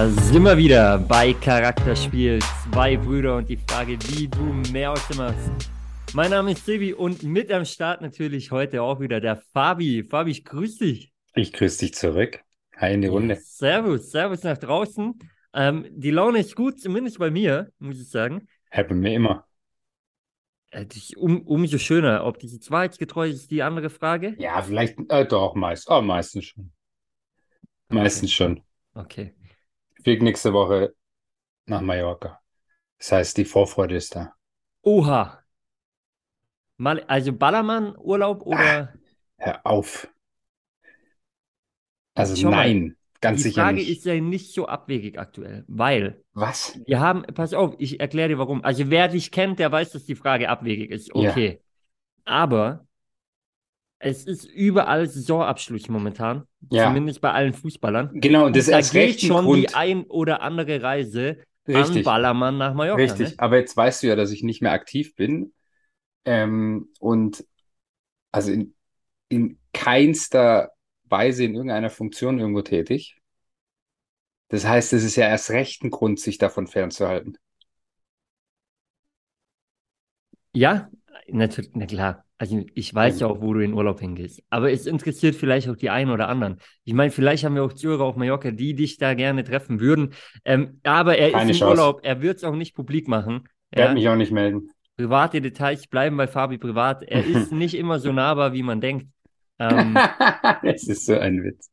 Da sind wir wieder bei Charakterspiel. Zwei Brüder und die Frage, wie du mehr aus dem machst. Mein Name ist Silvi und mit am Start natürlich heute auch wieder der Fabi. Fabi, ich grüße dich. Ich grüße dich zurück. Hi in die Runde. Servus, Servus nach draußen. Ähm, die Laune ist gut, zumindest bei mir, muss ich sagen. Bei mir immer. Äh, um, umso schöner. Ob diese Wahrheitsgetreu ist, ist die andere Frage. Ja, vielleicht äh, doch meist. Oh, meistens schon. Meistens schon. Okay. Fliege nächste Woche nach Mallorca. Das heißt, die Vorfreude ist da. Oha. Mal, also Ballermann-Urlaub oder? Ah, hör auf. Also Schau mal, nein, ganz Die sicher Frage nicht. ist ja nicht so abwegig aktuell, weil Was? wir haben, pass auf, ich erkläre dir warum. Also wer dich kennt, der weiß, dass die Frage abwegig ist. Ja. Okay. Aber es ist überall Saisonabschluss momentan. Ja. Zumindest bei allen Fußballern. Genau, und das da ist recht schon Grund. die ein oder andere Reise an Richtig, Ballermann nach Mallorca. richtig. Ne? Aber jetzt weißt du ja, dass ich nicht mehr aktiv bin. Ähm, und also in, in keinster Weise in irgendeiner Funktion irgendwo tätig. Das heißt, es ist ja erst recht ein Grund, sich davon fernzuhalten. Ja, natürlich, na klar. Also ich weiß ja auch, wo du in Urlaub hingehst. Aber es interessiert vielleicht auch die einen oder anderen. Ich meine, vielleicht haben wir auch Zuhörer auf Mallorca, die dich da gerne treffen würden. Ähm, aber er Keine ist im Chance. Urlaub, er wird es auch nicht publik machen. Werde Ja? mich auch nicht melden. Private Details bleiben bei Fabi privat. Er ist nicht immer so nahbar, wie man denkt. Ähm, Das ist so ein Witz.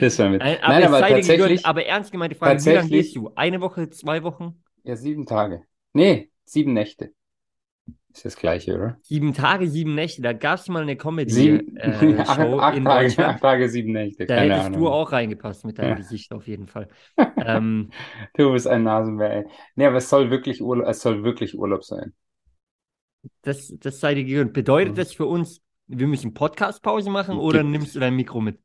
Das war ein Witz. ein- aber Nein, aber tatsächlich, Aber ernst gemeinte Frage, wie lange gehst du? Eine Woche, zwei Wochen? ja, sieben Tage. Nee, sieben Nächte. Ist das gleiche, oder? Sieben Tage, sieben Nächte. Da gab es mal eine Comedy-Show acht, acht in Tage, Deutschland. acht Tage, sieben Nächte. Da Keine hättest Ahnung. du auch reingepasst mit deinem Ja. Gesicht auf jeden Fall. Ähm, Du bist ein Nasenbär, ey. Nee, aber es soll wirklich Urlaub, es soll wirklich Urlaub sein. das, das sei dir gegönnt. Bedeutet Mhm. das für uns, wir müssen Podcast-Pause machen oder Gibt- nimmst du dein Mikro mit?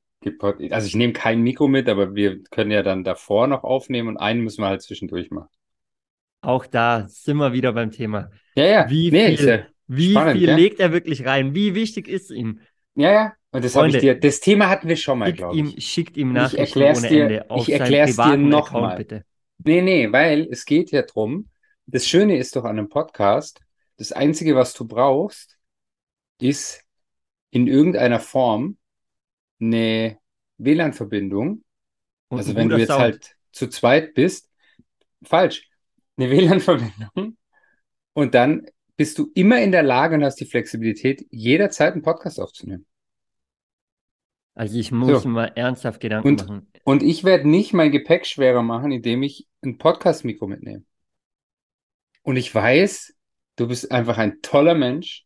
Also ich nehme kein Mikro mit, aber wir können ja dann davor noch aufnehmen und einen müssen wir halt zwischendurch machen. Auch da sind wir wieder beim Thema. Ja, ja. Wie Nee, viel, ja, wie spannend, viel gell? legt er wirklich rein? Wie wichtig ist ihm? ja, ja. Und das habe ich dir, das Thema hatten wir schon mal, glaube ihm, ich. schickt ihm Ich Nachrichten erklär's ohne dir- ich erklär's dir privaten noch Account, mal. bitte. Nee, nee, weil es geht ja drum. Das Schöne ist doch an einem Podcast, das Einzige, was du brauchst, ist in irgendeiner Form eine WLAN-Verbindung. Also wenn du jetzt Sound. halt zu zweit bist, falsch, eine WLAN-Verbindung und dann bist du immer in der Lage und hast die Flexibilität, jederzeit einen Podcast aufzunehmen. Also ich muss So. mal ernsthaft Gedanken Und- machen. Und ich werde nicht mein Gepäck schwerer machen, indem ich ein Podcast-Mikro mitnehme. Und ich weiß, du bist einfach ein toller Mensch.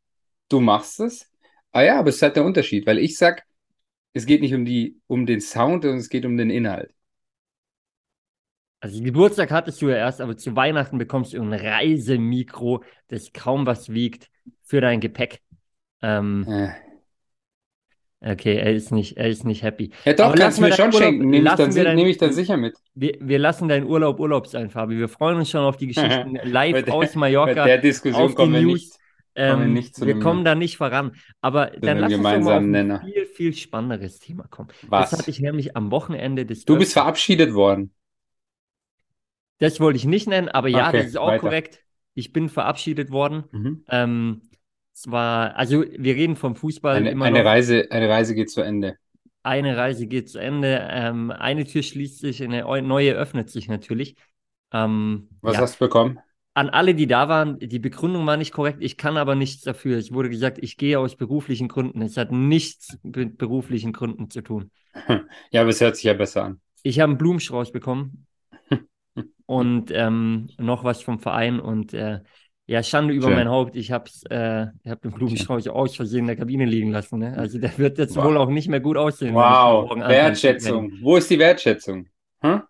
Du machst es. Ah ja, aber es ist halt der Unterschied, weil ich sag, es geht nicht um die, um den Sound, sondern es geht um den Inhalt. Also Geburtstag hattest du ja erst, aber zu Weihnachten bekommst du ein Reisemikro, das kaum was wiegt für dein Gepäck. Ähm, Äh. okay, er ist nicht, er ist nicht happy. Ja, doch, Aber kannst du mir wir schon Urlaub- schenken. Nehme ich lassen dann, wir deinen- nehme ich dann sicher mit. Wir, wir lassen deinen Urlaub Urlaub sein, Fabi. Wir freuen uns schon auf die Geschichten Bei live der- aus Bei Mallorca. der Diskussion auf die kommen wir News. nicht. kommen wir Ähm, wir einem- kommen da nicht voran. Aber dann lass uns mal auf ein Nenner. viel, viel spannenderes Thema kommen. Das Was? hatte ich nämlich am Wochenende des Du bist verabschiedet worden. Das wollte ich nicht nennen, aber ja, Okay, das ist auch weiter. korrekt. Ich bin verabschiedet worden. Mhm. Ähm, zwar, also wir reden vom Fußball Eine, immer eine noch. Reise, eine Reise geht zu Ende. Eine Reise geht zu Ende. Ähm, eine Tür schließt sich, eine eu- neue öffnet sich natürlich. Ähm, Was ja. hast du bekommen? An alle, die da waren, die Begründung war nicht korrekt. Ich kann aber nichts dafür. Es wurde gesagt, ich gehe aus beruflichen Gründen. Es hat nichts mit beruflichen Gründen zu tun. Ja, aber es hört sich ja besser an. Ich habe einen Blumenstrauß bekommen und ähm, noch was vom Verein und äh, ja, Schande über Schön. mein Haupt. Ich habe äh, ich hab den Blumenstrauß aus Versehen in der Kabine liegen lassen. Ne? Also der wird jetzt Wow. wohl auch nicht mehr gut aussehen. Wow, Wertschätzung. Wo ist die Wertschätzung? Hm?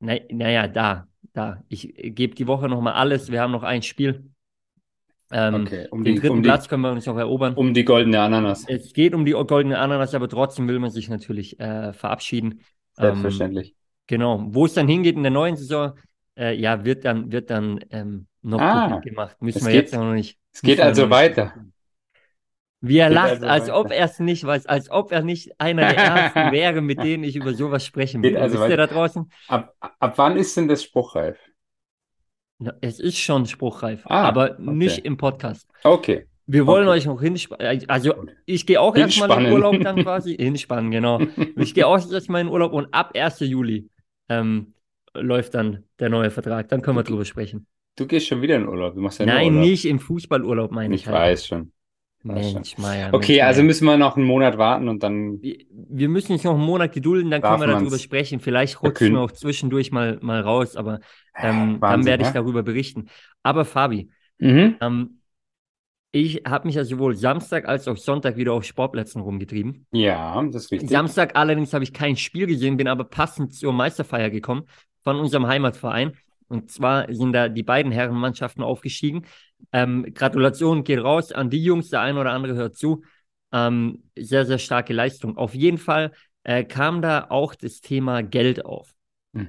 Na, naja, da, da. Ich gebe die Woche nochmal alles. Wir haben noch ein Spiel. Ähm, Okay, um den die, dritten um die, Platz können wir uns noch erobern. um die goldene Ananas. Es geht um die goldene Ananas, aber trotzdem will man sich natürlich äh, verabschieden. Ähm, Selbstverständlich. Genau. Wo es dann hingeht in der neuen Saison, äh, ja, wird dann, wird dann ähm, noch Ah, gemacht. Müssen wir geht- jetzt noch nicht. Es geht also weiter. Wie er Geht lacht, also als weiter. ob er es nicht weiß, als ob er nicht einer der ersten wäre, mit denen ich über sowas sprechen würde. also Wisst ihr da draußen? Ab, ab wann ist denn das spruchreif? Ja, Es ist schon spruchreif, Ah, aber okay. nicht im Podcast. Okay. Wir wollen Okay. euch noch hinspannen. Also, ich gehe auch erstmal in. Urlaub dann quasi. Hinspannen, genau. Ich gehe auch erstmal in Urlaub und ab 1. Juli ähm, läuft dann der neue Vertrag. Dann können wir drüber sprechen. Du gehst schon wieder in Urlaub. Du machst ja Nein, Urlaub. nicht im Fußballurlaub, meine Ich ich halt. weiß schon. Mensch, Meier. Okay, Mensch, also müssen wir noch einen Monat warten und dann. Wir- müssen uns noch einen Monat gedulden, dann können wir darüber sprechen. Vielleicht rutschen wir auch zwischendurch mal, mal raus, aber ähm, dann Wahnsinn, werde ich ja? darüber berichten. Aber Fabi, Mhm. ähm, ich habe mich ja sowohl Samstag als auch Sonntag wieder auf Sportplätzen rumgetrieben. Ja, das ist richtig. Samstag allerdings habe ich kein Spiel gesehen, bin aber passend zur Meisterfeier gekommen von unserem Heimatverein. Und zwar sind da die beiden Herrenmannschaften aufgestiegen. Ähm, Gratulation geht raus an die Jungs, der eine oder andere hört zu. Ähm, sehr, sehr starke Leistung. Auf jeden Fall äh, kam da auch das Thema Geld auf.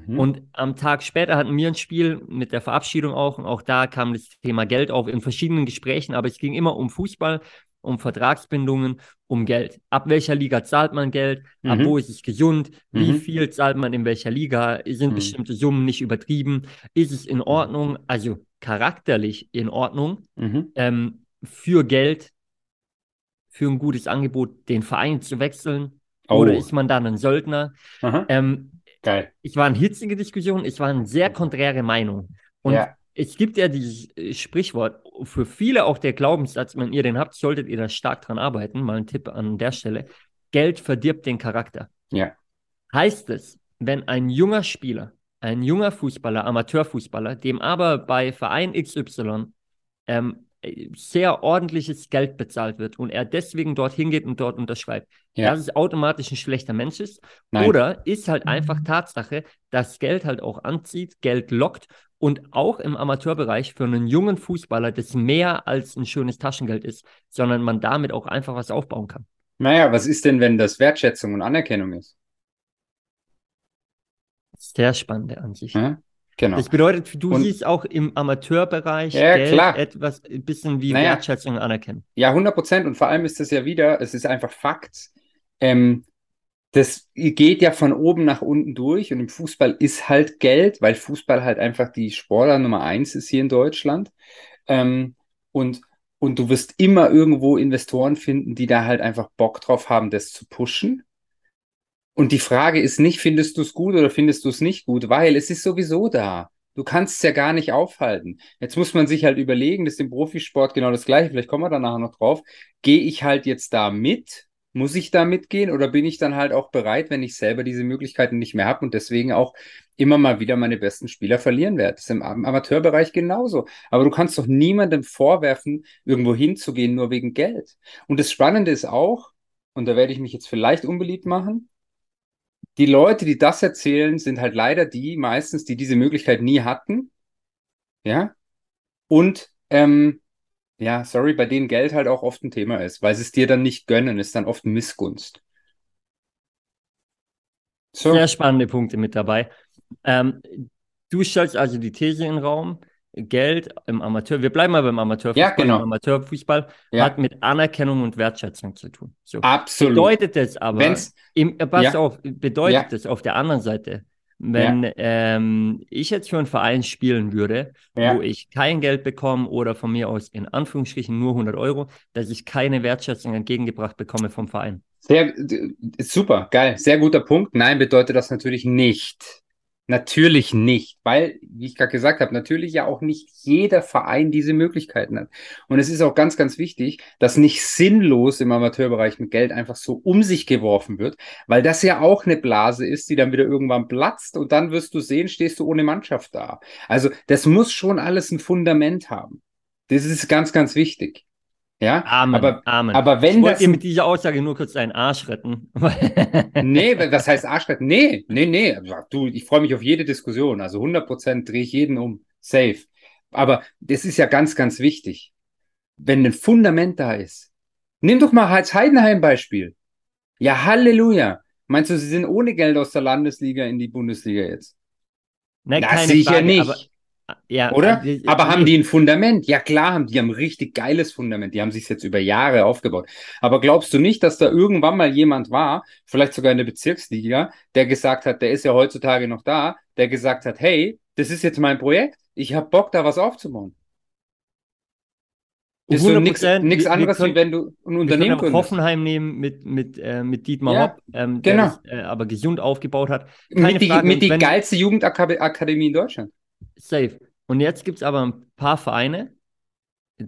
Mhm. Und am Tag später hatten wir ein Spiel mit der Verabschiedung auch. Und auch da kam das Thema Geld auf in verschiedenen Gesprächen. Aber es ging immer um Fußball, um Vertragsbindungen, um Geld. Ab welcher Liga zahlt man Geld? Ab Mhm. wo ist es gesund? Wie Mhm. viel zahlt man in welcher Liga? Sind Mhm. bestimmte Summen nicht übertrieben? Ist es in Ordnung? Also charakterlich in Ordnung, Mhm. ähm, für Geld, für ein gutes Angebot den Verein zu wechseln? Oh. Oder ist man dann ein Söldner? Ähm, Geil. es waren hitzige Diskussionen, es waren sehr konträre Meinungen. Und Ja. es gibt ja dieses äh, Sprichwort, für viele auch der Glaubenssatz, wenn ihr den habt, solltet ihr da stark dran arbeiten. Mal ein Tipp an der Stelle. Geld verdirbt den Charakter. Ja. Heißt es, wenn ein junger Spieler, ein junger Fußballer, Amateurfußballer, dem aber bei Verein XY ähm, äh, sehr ordentliches Geld bezahlt wird und er deswegen dorthin geht und dort unterschreibt, Ja. dass es automatisch ein schlechter Mensch ist? Nein. Oder ist halt einfach Tatsache, dass Geld halt auch anzieht, Geld lockt und auch im Amateurbereich für einen jungen Fußballer das mehr als ein schönes Taschengeld ist, sondern man damit auch einfach was aufbauen kann. Naja, was ist denn, wenn das Wertschätzung und Anerkennung ist? Sehr spannende Ansicht. Ja? Genau. Das bedeutet, du Und- siehst auch im Amateurbereich Ja, Geld klar. etwas, ein bisschen wie Naja. Wertschätzung anerkennen. Ja, 100 Prozent. Und vor allem ist das ja wieder, es ist einfach Fakt. Ähm, das geht ja von oben nach unten durch und im Fußball ist halt Geld, weil Fußball halt einfach die Sportler Nummer eins ist hier in Deutschland. Ähm, und, und du wirst immer irgendwo Investoren finden, die da halt einfach Bock drauf haben, das zu pushen. Und die Frage ist nicht, findest du es gut oder findest du es nicht gut, weil es ist sowieso da. Du kannst es ja gar nicht aufhalten. Jetzt muss man sich halt überlegen, das ist im Profisport genau das Gleiche, vielleicht kommen wir da nachher noch drauf. Gehe ich halt jetzt da mit? Muss ich da mitgehen oder bin ich dann halt auch bereit, wenn ich selber diese Möglichkeiten nicht mehr habe und deswegen auch immer mal wieder meine besten Spieler verlieren werde? Das ist im Am- Amateurbereich genauso. Aber du kannst doch niemandem vorwerfen, irgendwo hinzugehen, nur wegen Geld. Und das Spannende ist auch, und da werde ich mich jetzt vielleicht unbeliebt machen, die Leute, die das erzählen, sind halt leider die meistens, die diese Möglichkeit nie hatten. Ja. Und, ähm, ja, sorry, bei denen Geld halt auch oft ein Thema ist, weil sie es dir dann nicht gönnen, ist dann oft Missgunst. So, Sehr spannende Punkte mit dabei. Ähm, du stellst also die These in den Raum, Geld im Amateur, wir bleiben mal beim Amateurfußball. Ja, genau. Im Amateurfußball Ja. hat mit Anerkennung und Wertschätzung zu tun. So. absolut. Bedeutet das aber, Wenn's, im, äh, pass Ja. auf, bedeutet das auf der anderen Seite, wenn ähm, ich jetzt für einen Verein spielen würde, wo ich kein Geld bekomme oder von mir aus in Anführungsstrichen nur 100 Euro, dass ich keine Wertschätzung entgegengebracht bekomme vom Verein. sehr, super, geil, sehr guter Punkt. Nein, bedeutet das natürlich nicht. Natürlich nicht, weil, wie ich gerade gesagt habe, natürlich ja auch nicht jeder Verein diese Möglichkeiten hat. Und es ist auch ganz, ganz wichtig, dass nicht sinnlos im Amateurbereich mit Geld einfach so um sich geworfen wird, weil das ja auch eine Blase ist, die dann wieder irgendwann platzt und dann wirst du sehen, stehst du ohne Mannschaft da. Also das muss schon alles ein Fundament haben. Das ist ganz, ganz wichtig. Ja, Amen, aber, Amen. aber wenn ich wollte das mit dieser Aussage nur kurz deinen Arsch retten. Nee, was heißt Arschretten? Nee, nee, nee. Du, ich freue mich auf jede Diskussion. Also 100% drehe ich jeden um. Safe. Aber das ist ja ganz, ganz wichtig. Wenn ein Fundament da ist. Nimm doch mal als Heidenheim-Beispiel. Ja, Halleluja. Meinst du, sie sind ohne Geld aus der Landesliga in die Bundesliga jetzt? Nein, Na, keine sicher Frage, nicht. Aber, Ja, Oder? äh, Aber haben die ein Fundament? Ja, klar, haben die haben ein richtig geiles Fundament. Die haben sich jetzt über Jahre aufgebaut. Aber glaubst du nicht, dass da irgendwann mal jemand war, vielleicht sogar in der Bezirksliga, der gesagt hat, der ist ja heutzutage noch da, der gesagt hat, hey, das ist jetzt mein Projekt, ich habe Bock, da was aufzubauen. Das ist so nichts 100%, nichts wir- wir anderes, können- wie wenn du ein Unternehmen gründest. Hoffenheim nehmen mit, mit, äh, mit Dietmar Ja, Hopp, ähm, der genau. das äh, aber gesund aufgebaut hat. Keine Mit die, Frage. mit die geilste Jugendakademie in Deutschland. Safe. Und jetzt gibt es aber ein paar Vereine,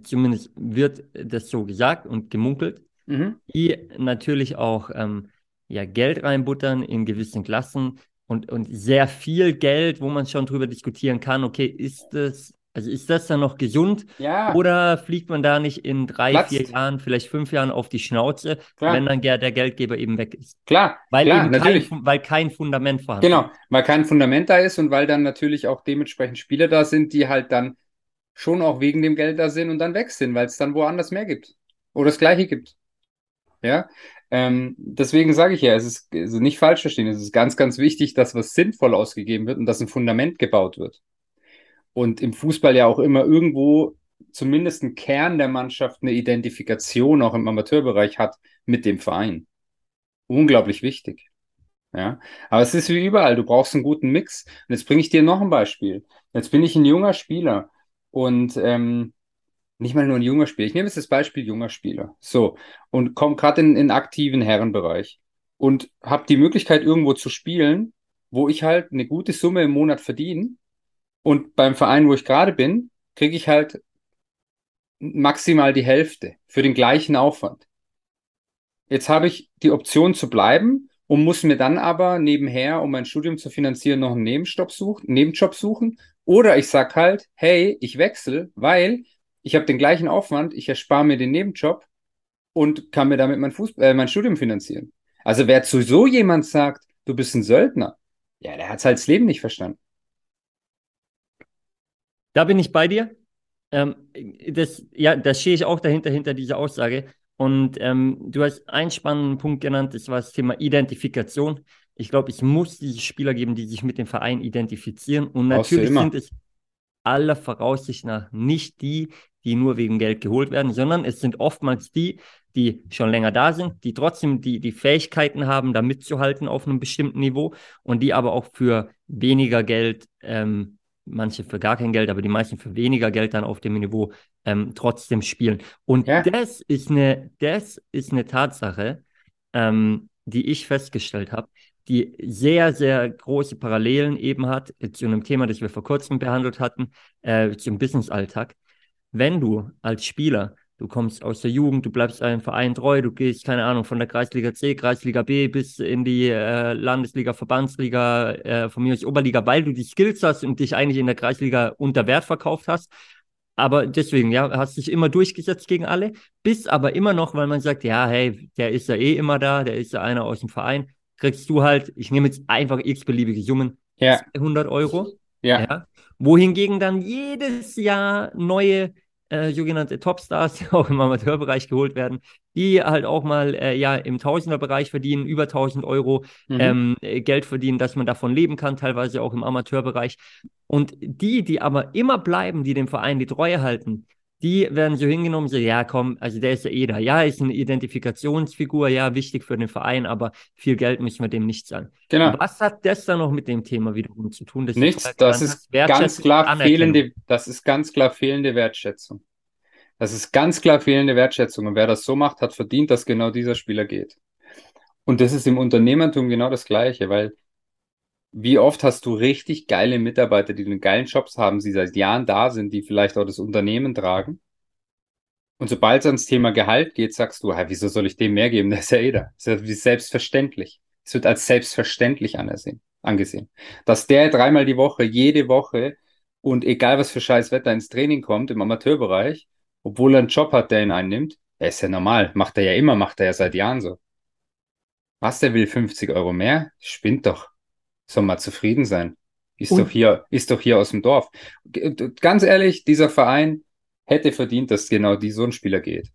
zumindest wird das so gesagt und gemunkelt, Mhm. die natürlich auch ähm, ja, Geld reinbuttern in gewissen Klassen und, und sehr viel Geld, wo man schon drüber diskutieren kann, okay, ist das, also ist das dann noch gesund Ja, oder fliegt man da nicht in drei, Platzt. vier Jahren, vielleicht fünf Jahren auf die Schnauze, Klar. wenn dann der, der Geldgeber eben weg ist? klar, Weil klar, eben kein, natürlich. Fu- weil kein Fundament vorhanden Genau, ist. weil kein Fundament da ist und weil dann natürlich auch dementsprechend Spieler da sind, die halt dann schon auch wegen dem Geld da sind und dann weg sind, weil es dann woanders mehr gibt oder das Gleiche gibt. Ja, ähm, deswegen sage ich ja, es ist also nicht falsch verstehen, es ist ganz, ganz wichtig, dass was sinnvoll ausgegeben wird und dass ein Fundament gebaut wird. Und im Fußball ja auch immer irgendwo zumindest ein Kern der Mannschaft eine Identifikation auch im Amateurbereich hat mit dem Verein. Unglaublich wichtig. Ja, aber es ist wie überall, du brauchst einen guten Mix. Und jetzt bringe ich dir noch ein Beispiel. Jetzt bin ich ein junger Spieler und ähm, nicht mal nur ein junger Spieler. Ich nehme jetzt das Beispiel junger Spieler. So, und komme gerade in, in aktiven Herrenbereich und habe die Möglichkeit, irgendwo zu spielen, wo ich halt eine gute Summe im Monat verdiene. Und beim Verein, wo ich gerade bin, kriege ich halt maximal die Hälfte für den gleichen Aufwand. Jetzt habe ich die Option zu bleiben und muss mir dann aber nebenher, um mein Studium zu finanzieren, noch einen Nebenjob suchen, Nebenjob suchen. Oder ich sag halt, hey, ich wechsle, weil ich habe den gleichen Aufwand, ich erspare mir den Nebenjob und kann mir damit mein, Fußball, äh, mein Studium finanzieren. Also wer zu so jemand sagt, du bist ein Söldner, ja, der hat halt das Leben nicht verstanden. Da bin ich bei dir. Ähm, das, ja, da stehe ich auch dahinter, hinter dieser Aussage. Und ähm, du hast einen spannenden Punkt genannt, das war das Thema Identifikation. Ich glaube, es muss diese Spieler geben, die sich mit dem Verein identifizieren. Und natürlich sind es aller Voraussicht nach nicht die, die nur wegen Geld geholt werden, sondern es sind oftmals die, die schon länger da sind, die trotzdem die, die Fähigkeiten haben, da mitzuhalten auf einem bestimmten Niveau und die aber auch für weniger Geld, ähm, manche für gar kein Geld, aber die meisten für weniger Geld dann auf dem Niveau ähm, trotzdem spielen. Und Ja. das ist eine, das ist eine Tatsache, ähm, die ich festgestellt habe, die sehr, sehr große Parallelen eben hat äh, zu einem Thema, das wir vor kurzem behandelt hatten, äh, zum Business-Alltag. Wenn du als Spieler, du kommst aus der Jugend, du bleibst einem Verein treu, du gehst, keine Ahnung, von der Kreisliga C, Kreisliga B bis in die äh, Landesliga, Verbandsliga, äh, von mir aus Oberliga, weil du die Skills hast und dich eigentlich in der Kreisliga unter Wert verkauft hast. Aber deswegen, ja, hast dich immer durchgesetzt gegen alle, bist aber immer noch, weil man sagt, ja, hey, der ist ja eh immer da, der ist ja einer aus dem Verein, kriegst du halt, ich nehme jetzt einfach x-beliebige Summen, Ja, 200 Euro. ja, Ja. Wohingegen dann jedes Jahr neue äh, sogenannte Topstars auch im Amateurbereich geholt werden, die halt auch mal äh, ja im Tausenderbereich verdienen, über 1000 Euro mhm. ähm, äh, Geld verdienen, dass man davon leben kann, teilweise auch im Amateurbereich. Und die, die aber immer bleiben, die dem Verein die Treue halten, die werden so hingenommen, so, ja, komm, also der ist ja eh da. Ja, ist eine Identifikationsfigur, ja, wichtig für den Verein, aber viel Geld müssen wir dem nicht zahlen. genau. Was hat das dann noch mit dem Thema wiederum zu tun? Nichts, das ist ganz klar fehlende, das ist ganz klar fehlende Wertschätzung. Das ist ganz klar fehlende Wertschätzung. Und wer das so macht, hat verdient, dass genau dieser Spieler geht. Und das ist im Unternehmertum genau das Gleiche, weil wie oft hast du richtig geile Mitarbeiter, die einen geilen Jobs haben, die seit Jahren da sind, die vielleicht auch das Unternehmen tragen. Und sobald es ans Thema Gehalt geht, sagst du, "Hä, wieso soll ich dem mehr geben? Der ist ja eh da. Das ist ja selbstverständlich. Es wird als selbstverständlich angesehen. Dass der dreimal die Woche, jede Woche und egal was für scheiß Wetter ins Training kommt im Amateurbereich, obwohl er einen Job hat, der ihn einnimmt, der ist ja normal. Macht er ja immer, macht er ja seit Jahren so. Was, der will 50 Euro mehr? Spinnt doch. Soll mal zufrieden sein. Ist Und- doch hier, ist doch hier aus dem Dorf. G- Ganz ehrlich, dieser Verein hätte verdient, dass genau die so ein Spieler geht.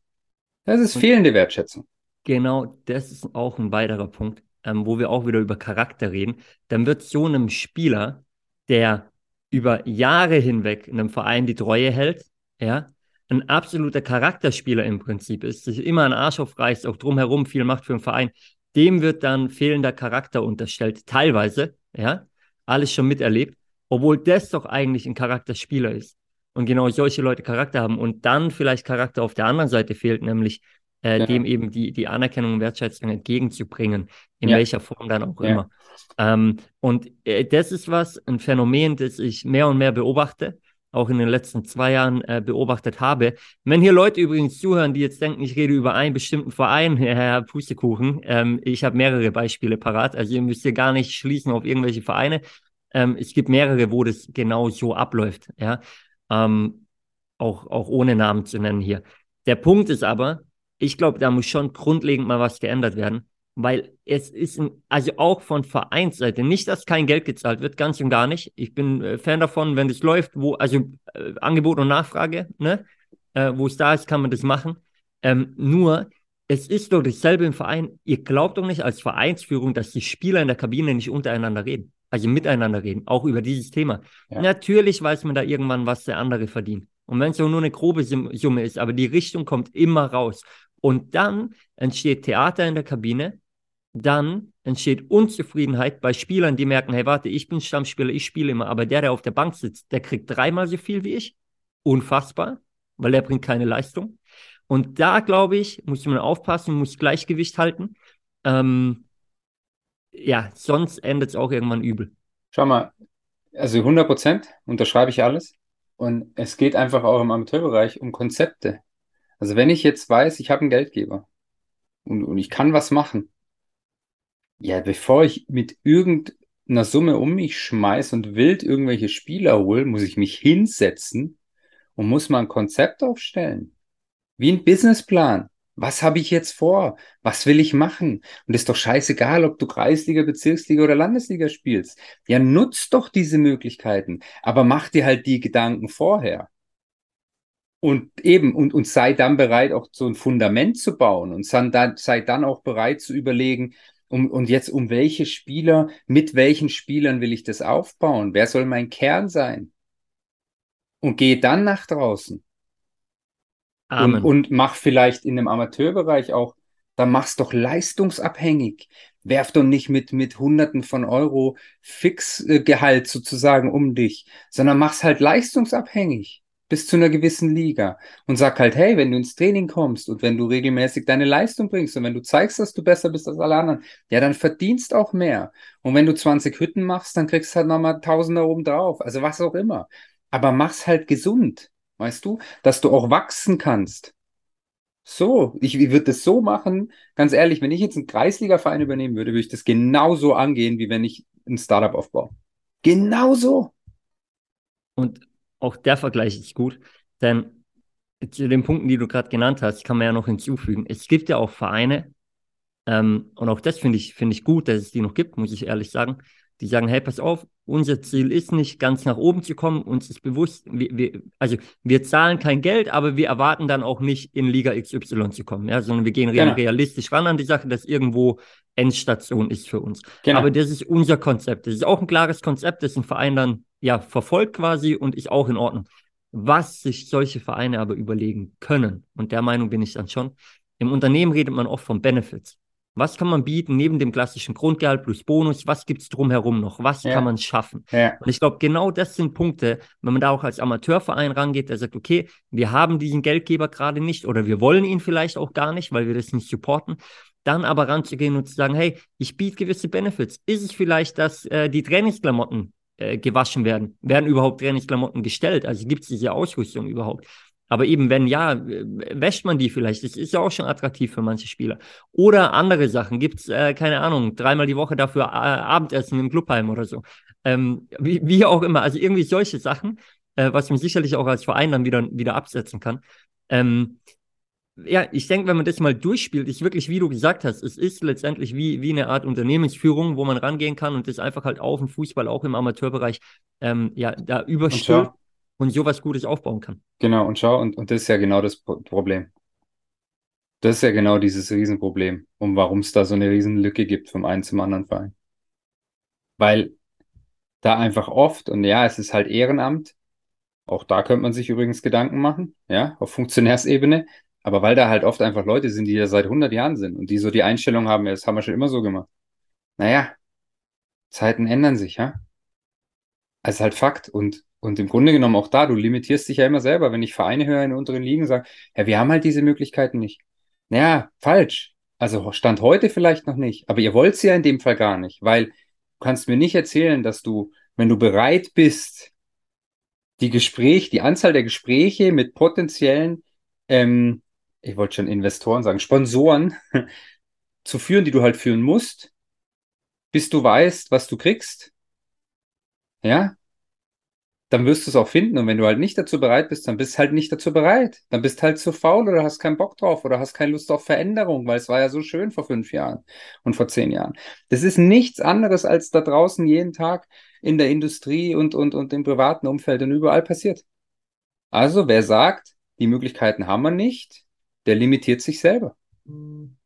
Das ist Und- fehlende Wertschätzung. Genau, das ist auch ein weiterer Punkt, ähm, wo wir auch wieder über Charakter reden. Dann wird so einem Spieler, der über Jahre hinweg in einem Verein die Treue hält, ja, ein absoluter Charakterspieler im Prinzip ist, sich immer einen Arsch aufreißt, auch drumherum viel macht für einen Verein, dem wird dann fehlender Charakter unterstellt, teilweise, ja, alles schon miterlebt, obwohl das doch eigentlich ein Charakterspieler ist. Und genau solche Leute Charakter haben und dann vielleicht Charakter auf der anderen Seite fehlt, nämlich äh, ja. dem eben die, die Anerkennung und Wertschätzung entgegenzubringen, in ja. welcher Form dann auch ja. immer. Ähm, und äh, das ist was, ein Phänomen, das ich mehr und mehr beobachte, auch in den letzten zwei Jahren äh, beobachtet habe. Wenn hier Leute übrigens zuhören, die jetzt denken, ich rede über einen bestimmten Verein, Herr Pustekuchen, ähm, ich habe mehrere Beispiele parat, also ihr müsst hier gar nicht schließen auf irgendwelche Vereine. Ähm, es gibt mehrere, wo das genau so abläuft, ja. Ähm, auch, auch ohne Namen zu nennen hier. Der Punkt ist aber, ich glaube, da muss schon grundlegend mal was geändert werden, weil es ist, ein, also auch von Vereinsseite, nicht, dass kein Geld gezahlt wird, ganz und gar nicht. Ich bin äh, Fan davon, wenn es läuft, wo, also äh, Angebot und Nachfrage, ne, äh, wo es da ist, kann man das machen. Ähm, nur, es ist doch dasselbe im Verein. Ihr glaubt doch nicht als Vereinsführung, dass die Spieler in der Kabine nicht untereinander reden, also miteinander reden, auch über dieses Thema. Ja. Natürlich weiß man da irgendwann, was der andere verdient. Und wenn es auch nur eine grobe Summe ist, aber die Richtung kommt immer raus. Und dann entsteht Theater in der Kabine, dann entsteht Unzufriedenheit bei Spielern, die merken, hey, warte, ich bin Stammspieler, ich spiele immer, aber der, der auf der Bank sitzt, der kriegt dreimal so viel wie ich. Unfassbar, weil er bringt keine Leistung. Und da, glaube ich, muss man aufpassen, muss Gleichgewicht halten. Ähm, ja, sonst endet es auch irgendwann übel. Schau mal, also 100 Prozent unterschreibe ich alles. Und es geht einfach auch im Amateurbereich um Konzepte. Also wenn ich jetzt weiß, ich habe einen Geldgeber und, und ich kann was machen, ja, bevor ich mit irgendeiner Summe um mich schmeiß und wild irgendwelche Spieler hole, muss ich mich hinsetzen und muss mal ein Konzept aufstellen. Wie ein Businessplan. Was habe ich jetzt vor? Was will ich machen? Und ist doch scheißegal, ob du Kreisliga, Bezirksliga oder Landesliga spielst. Ja, nutzt doch diese Möglichkeiten, aber mach dir halt die Gedanken vorher. Und eben, und, und sei dann bereit, auch so ein Fundament zu bauen und sei dann auch bereit zu überlegen, um, und jetzt um welche Spieler, mit welchen Spielern will ich das aufbauen? Wer soll mein Kern sein? Und gehe dann nach draußen. Amen. Und, und mach vielleicht in dem Amateurbereich auch, dann mach's doch leistungsabhängig. Werf doch nicht mit, mit Hunderten von Euro Fixgehalt sozusagen um dich, sondern mach's halt leistungsabhängig bis zu einer gewissen Liga und sag halt, hey, wenn du ins Training kommst und wenn du regelmäßig deine Leistung bringst und wenn du zeigst, dass du besser bist als alle anderen, ja, dann verdienst auch mehr. Und wenn du 20 Hütten machst, dann kriegst du halt nochmal Tausender oben drauf. Also was auch immer. Aber mach's halt gesund, weißt du, dass du auch wachsen kannst. So, ich, ich würde das so machen, ganz ehrlich, wenn ich jetzt einen Kreisliga-Verein übernehmen würde, würde ich das genauso angehen, wie wenn ich ein Startup aufbaue. Genauso. Und auch der Vergleich ist gut, denn zu den Punkten, die du gerade genannt hast, kann man ja noch hinzufügen. Es gibt ja auch Vereine, ähm, und auch das finde ich, finde ich gut, dass es die noch gibt, muss ich ehrlich sagen, die sagen, hey, pass auf, unser Ziel ist nicht, ganz nach oben zu kommen, uns ist bewusst, wir, wir, also wir zahlen kein Geld, aber wir erwarten dann auch nicht, in Liga XY zu kommen, ja, sondern wir gehen genau. realistisch ran an die Sache, dass irgendwo Endstation ist für uns. Genau. Aber das ist unser Konzept. Das ist auch ein klares Konzept, das ein Verein dann ja verfolgt quasi und ist auch in Ordnung. Was sich solche Vereine aber überlegen können, und der Meinung bin ich dann schon, im Unternehmen redet man oft von Benefits. Was kann man bieten neben dem klassischen Grundgehalt plus Bonus? Was gibt es drumherum noch? Was ja. kann man schaffen? Ja. Und ich glaube, genau das sind Punkte, wenn man da auch als Amateurverein rangeht, der sagt, okay, wir haben diesen Geldgeber gerade nicht oder wir wollen ihn vielleicht auch gar nicht, weil wir das nicht supporten. Dann aber ranzugehen und zu sagen, hey, ich biete gewisse Benefits. Ist es vielleicht, dass äh, die Trainingsklamotten äh, gewaschen werden? Werden überhaupt Trainingsklamotten gestellt? Also gibt es diese Ausrüstung überhaupt? Aber eben, wenn ja, wäscht man die vielleicht. Das ist ja auch schon attraktiv für manche Spieler. Oder andere Sachen. Gibt es, äh, keine Ahnung, dreimal die Woche dafür äh, Abendessen im Clubheim oder so. Ähm, wie, wie auch immer. Also irgendwie solche Sachen, äh, was man sicherlich auch als Verein dann wieder, wieder absetzen kann. Ähm, ja, ich denke, wenn man das mal durchspielt, ist wirklich, wie du gesagt hast, es ist letztendlich wie, wie eine Art Unternehmensführung, wo man rangehen kann und das einfach halt auf dem Fußball, auch im Amateurbereich, ähm, ja, da überstülpt und sowas Gutes aufbauen kann. Genau, und schau, und, und das ist ja genau das Problem. Das ist ja genau dieses Riesenproblem, um warum es da so eine Riesenlücke gibt vom einen zum anderen Verein. Weil da einfach oft, und ja, es ist halt Ehrenamt, auch da könnte man sich übrigens Gedanken machen, ja, auf Funktionärsebene, aber weil da halt oft einfach Leute sind, die da seit 100 Jahren sind und die so die Einstellung haben, ja, das haben wir schon immer so gemacht. Naja, Zeiten ändern sich, ja. Also halt Fakt. Und, und im Grunde genommen auch da, du limitierst dich ja immer selber. Wenn ich Vereine höre in unteren Ligen, sagen, ja, wir haben halt diese Möglichkeiten nicht. Naja, falsch. Also Stand heute vielleicht noch nicht. Aber ihr wollt sie ja in dem Fall gar nicht, weil du kannst mir nicht erzählen, dass du, wenn du bereit bist, die Gespräche, die Anzahl der Gespräche mit potenziellen, ähm, ich wollte schon Investoren sagen, Sponsoren zu führen, die du halt führen musst, bis du weißt, was du kriegst, ja, dann wirst du es auch finden. Und wenn du halt nicht dazu bereit bist, dann bist du halt nicht dazu bereit. Dann bist halt zu faul oder hast keinen Bock drauf oder hast keine Lust auf Veränderung, weil es war ja so schön vor fünf Jahren und vor zehn Jahren. Das ist nichts anderes, als da draußen jeden Tag in der Industrie und, und, und im privaten Umfeld und überall passiert. Also, wer sagt, die Möglichkeiten haben wir nicht, der limitiert sich selber. Mhm.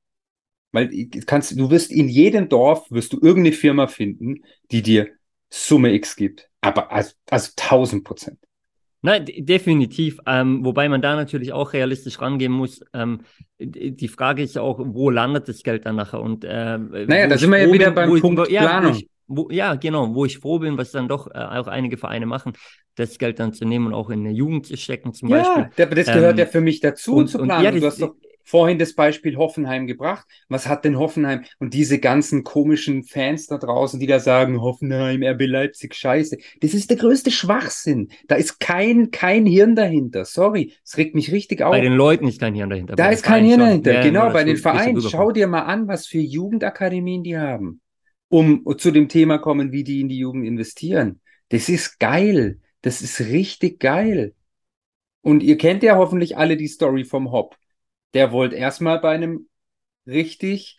Weil kannst, du wirst in jedem Dorf wirst du irgendeine Firma finden, die dir Summe X gibt. Aber also, also 1000 Prozent. Nein, definitiv. Ähm, wobei man da natürlich auch realistisch rangehen muss. Ähm, die Frage ist ja auch, wo landet das Geld dann nachher? Und, äh, naja, da sind wir ja wieder bin, beim Punkt ich, Planung. Ja, ich, wo, ja, genau, wo ich froh bin, was dann doch äh, auch einige Vereine machen, das Geld dann zu nehmen und auch in eine Jugend zu stecken zum ja, Beispiel. Ja, das gehört ähm, ja für mich dazu und, zu planen. Ja, das, du hast doch vorhin das Beispiel Hoffenheim gebracht. Was hat denn Hoffenheim? Und diese ganzen komischen Fans da draußen, die da sagen, Hoffenheim, RB Leipzig, scheiße. Das ist der größte Schwachsinn. Da ist kein, kein Hirn dahinter. Sorry, es regt mich richtig auf. Bei den Leuten ist kein Hirn dahinter. Da ist kein Hirn dahinter. Ja, genau, bei den Vereinen. Schau dir mal an, was für Jugendakademien die haben. Um zu dem Thema kommen, wie die in die Jugend investieren. Das ist geil. Das ist richtig geil. Und ihr kennt ja hoffentlich alle die Story vom Hop der wollte erstmal bei einem richtig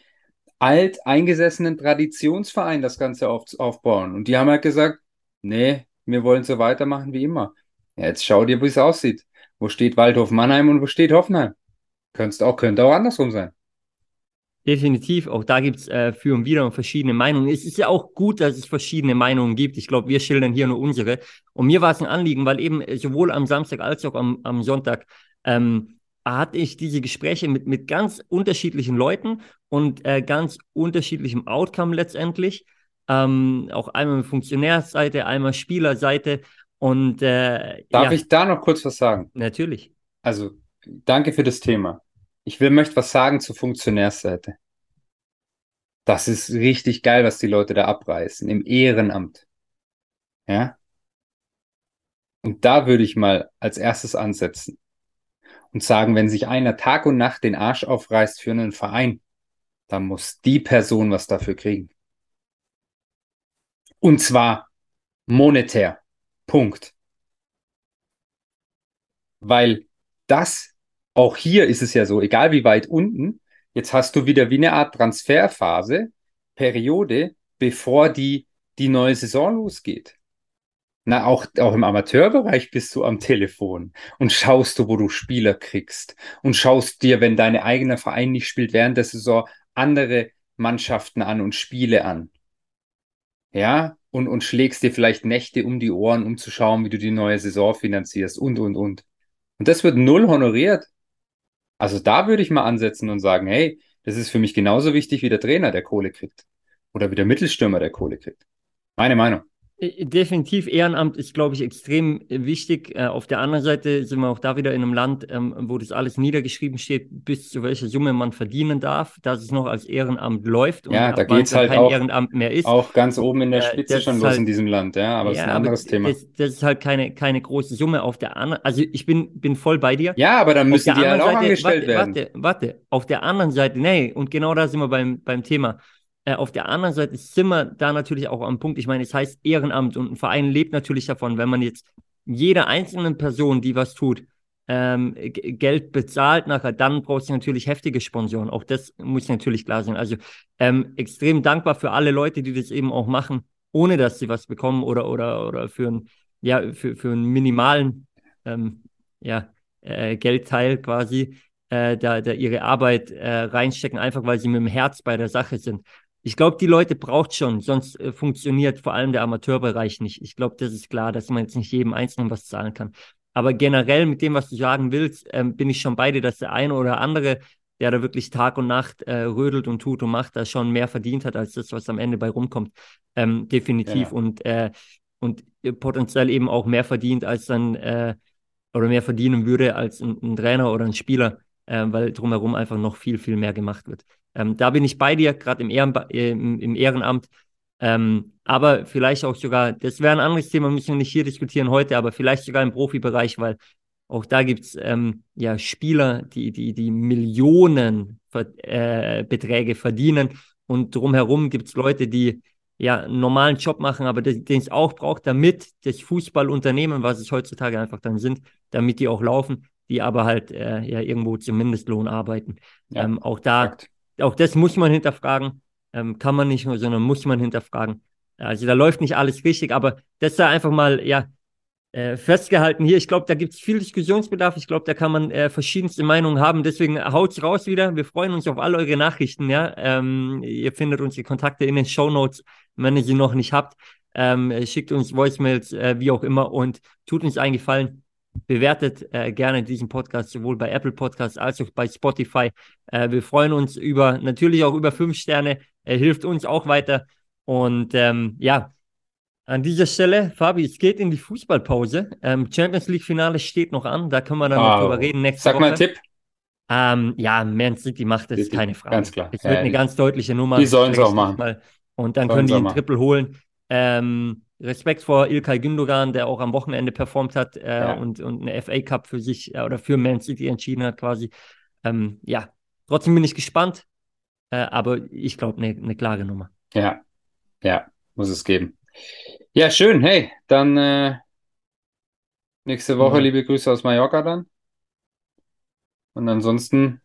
alt eingesessenen Traditionsverein das Ganze auf, aufbauen. Und die haben halt gesagt, nee, wir wollen so weitermachen wie immer. Ja, jetzt schau dir, wie es aussieht. Wo steht Waldhof Mannheim und wo steht Hoffenheim? Könntest auch, könnte auch andersrum sein. Definitiv, auch da gibt es äh, für und wieder verschiedene Meinungen. Es ist ja auch gut, dass es verschiedene Meinungen gibt. Ich glaube, wir schildern hier nur unsere. Und mir war es ein Anliegen, weil eben sowohl am Samstag als auch am, am Sonntag ähm, hatte ich diese Gespräche mit, mit ganz unterschiedlichen Leuten und äh, ganz unterschiedlichem Outcome letztendlich. Ähm, auch einmal Funktionärsseite, einmal Spielerseite. Und äh, darf ja. ich da noch kurz was sagen? Natürlich. Also danke für das Thema. Ich will möchte was sagen zur Funktionärsseite. Das ist richtig geil, was die Leute da abreißen im Ehrenamt. Ja. Und da würde ich mal als erstes ansetzen und sagen, wenn sich einer Tag und Nacht den Arsch aufreißt für einen Verein, dann muss die Person was dafür kriegen. Und zwar monetär. Punkt. Weil das, auch hier ist es ja so, egal wie weit unten, jetzt hast du wieder wie eine Art Transferphase, Periode, bevor die, die neue Saison losgeht. Na, auch, auch im Amateurbereich bist du am Telefon und schaust du, wo du Spieler kriegst und schaust dir, wenn dein eigener Verein nicht spielt, während der Saison andere Mannschaften an und Spiele an. Ja, und, und schlägst dir vielleicht Nächte um die Ohren, um zu schauen, wie du die neue Saison finanzierst und, und, und. Und das wird null honoriert. Also da würde ich mal ansetzen und sagen, hey, das ist für mich genauso wichtig wie der Trainer, der Kohle kriegt. Oder wie der Mittelstürmer, der Kohle kriegt. Meine Meinung. Äh, definitiv, Ehrenamt ist, glaube ich, extrem äh, wichtig. Äh, auf der anderen Seite sind wir auch da wieder in einem Land, ähm, wo das alles niedergeschrieben steht, bis zu welcher Summe man verdienen darf, dass es noch als Ehrenamt läuft und ja, da geht's halt kein auch, Ehrenamt mehr ist. Auch ganz oben in der Spitze schon los halt, in diesem Land, ja, aber ja, das ist ein anderes Thema. Das, das, ist halt keine, keine große Summe. Auf der anderen, also ich bin, bin voll bei dir. Ja, aber dann müssen die halt auch Seite, angestellt warte, werden. Warte, warte, auf der anderen Seite, nee, und genau da sind wir beim, beim Thema äh, auf der anderen Seite sind wir da natürlich auch am Punkt. Ich meine, es heißt Ehrenamt und ein Verein lebt natürlich davon, wenn man jetzt jeder einzelnen Person, die was tut, ähm, Geld bezahlt nachher, dann brauchst du natürlich heftige Sponsoren. Auch das muss natürlich klar sein. Also ähm, extrem dankbar für alle Leute, die das eben auch machen, ohne dass sie was bekommen oder oder oder für einen ja für, für einen minimalen ähm, ja, äh, Geldteil quasi äh, da, da ihre Arbeit äh, reinstecken, einfach weil sie mit dem Herz bei der Sache sind. Ich glaube, die Leute braucht schon, sonst äh, funktioniert vor allem der Amateurbereich nicht. Ich glaube, das ist klar, dass man jetzt nicht jedem Einzelnen was zahlen kann. Aber generell mit dem, was du sagen willst, ähm, bin ich schon bei dir, dass der eine oder andere, der da wirklich Tag und Nacht äh, rödelt und tut und macht, da schon mehr verdient hat als das, was am Ende bei rumkommt. Ähm, definitiv. Ja. Und, äh, und potenziell eben auch mehr verdient als dann äh, oder mehr verdienen würde als ein, ein Trainer oder ein Spieler, äh, weil drumherum einfach noch viel, viel mehr gemacht wird. Ähm, da bin ich bei dir, gerade im, Ehren, äh, im, Ehrenamt. Ähm, aber vielleicht auch sogar, das wäre ein anderes Thema, müssen wir nicht hier diskutieren heute, aber vielleicht sogar im Profibereich, weil auch da gibt es ähm, ja Spieler, die, die, die Millionen äh, Beträge verdienen und drumherum gibt es Leute, die ja einen normalen Job machen, aber den es auch braucht, damit das Fußballunternehmen, was es heutzutage einfach dann sind, damit die auch laufen, die aber halt äh, ja irgendwo zum Mindestlohn arbeiten. Ja, ähm, auch da Fakt auch das muss man hinterfragen. Ähm, kann man nicht nur, sondern muss man hinterfragen. Also da läuft nicht alles richtig, aber das sei einfach mal, ja, äh, festgehalten hier. Ich glaube, da gibt es viel Diskussionsbedarf. Ich glaube, da kann man äh, verschiedenste Meinungen haben. Deswegen haut's raus wieder. Wir freuen uns auf all eure Nachrichten. Ja, ähm, ihr findet unsere Kontakte in den Show Notes, wenn ihr sie noch nicht habt. Ähm, schickt uns Voicemails, äh, wie auch immer, und tut uns einen Gefallen bewertet äh, gerne diesen Podcast sowohl bei Apple Podcasts als auch bei Spotify. Äh, wir freuen uns über natürlich auch über fünf Sterne. Er hilft uns auch weiter. Und ähm, ja, an dieser Stelle, Fabi, es geht in die Fußballpause. Ähm, Champions League Finale steht noch an. Da können wir dann oh. noch drüber reden nächste Sag Woche. Mal einen Tipp. Ähm, ja, Man City macht es, keine Frage. Ganz klar. Es wird ja, eine ganz deutliche Nummer. Die sollen es auch machen. Mal. Und dann sollen können die einen Triple holen. Ähm, Respekt vor Ilkay Gündogan, der auch am Wochenende performt hat äh, ja. und, und eine FA Cup für sich äh, oder für Man City entschieden hat quasi. Ähm, ja, trotzdem bin ich gespannt, äh, aber ich glaube, eine ne klare Nummer. Ja, ja, muss es geben. Ja, schön. Hey, dann äh, nächste Woche ja. liebe Grüße aus Mallorca dann. Und ansonsten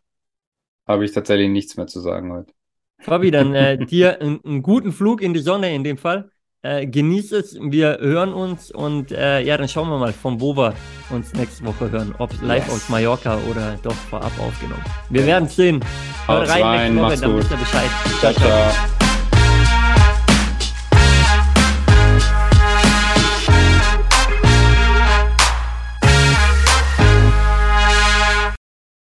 habe ich tatsächlich nichts mehr zu sagen heute. Fabi, dann äh, dir einen guten Flug in die Sonne in dem Fall. Äh, genießt es, wir hören uns und äh, ja, dann schauen wir mal, von wo wir uns nächste Woche hören. Ob live yes. aus Mallorca oder doch vorab aufgenommen. Wir werden sehen. Haut rein, rein nächste Woche, dann wisst ihr Bescheid. ciao. ciao. ciao.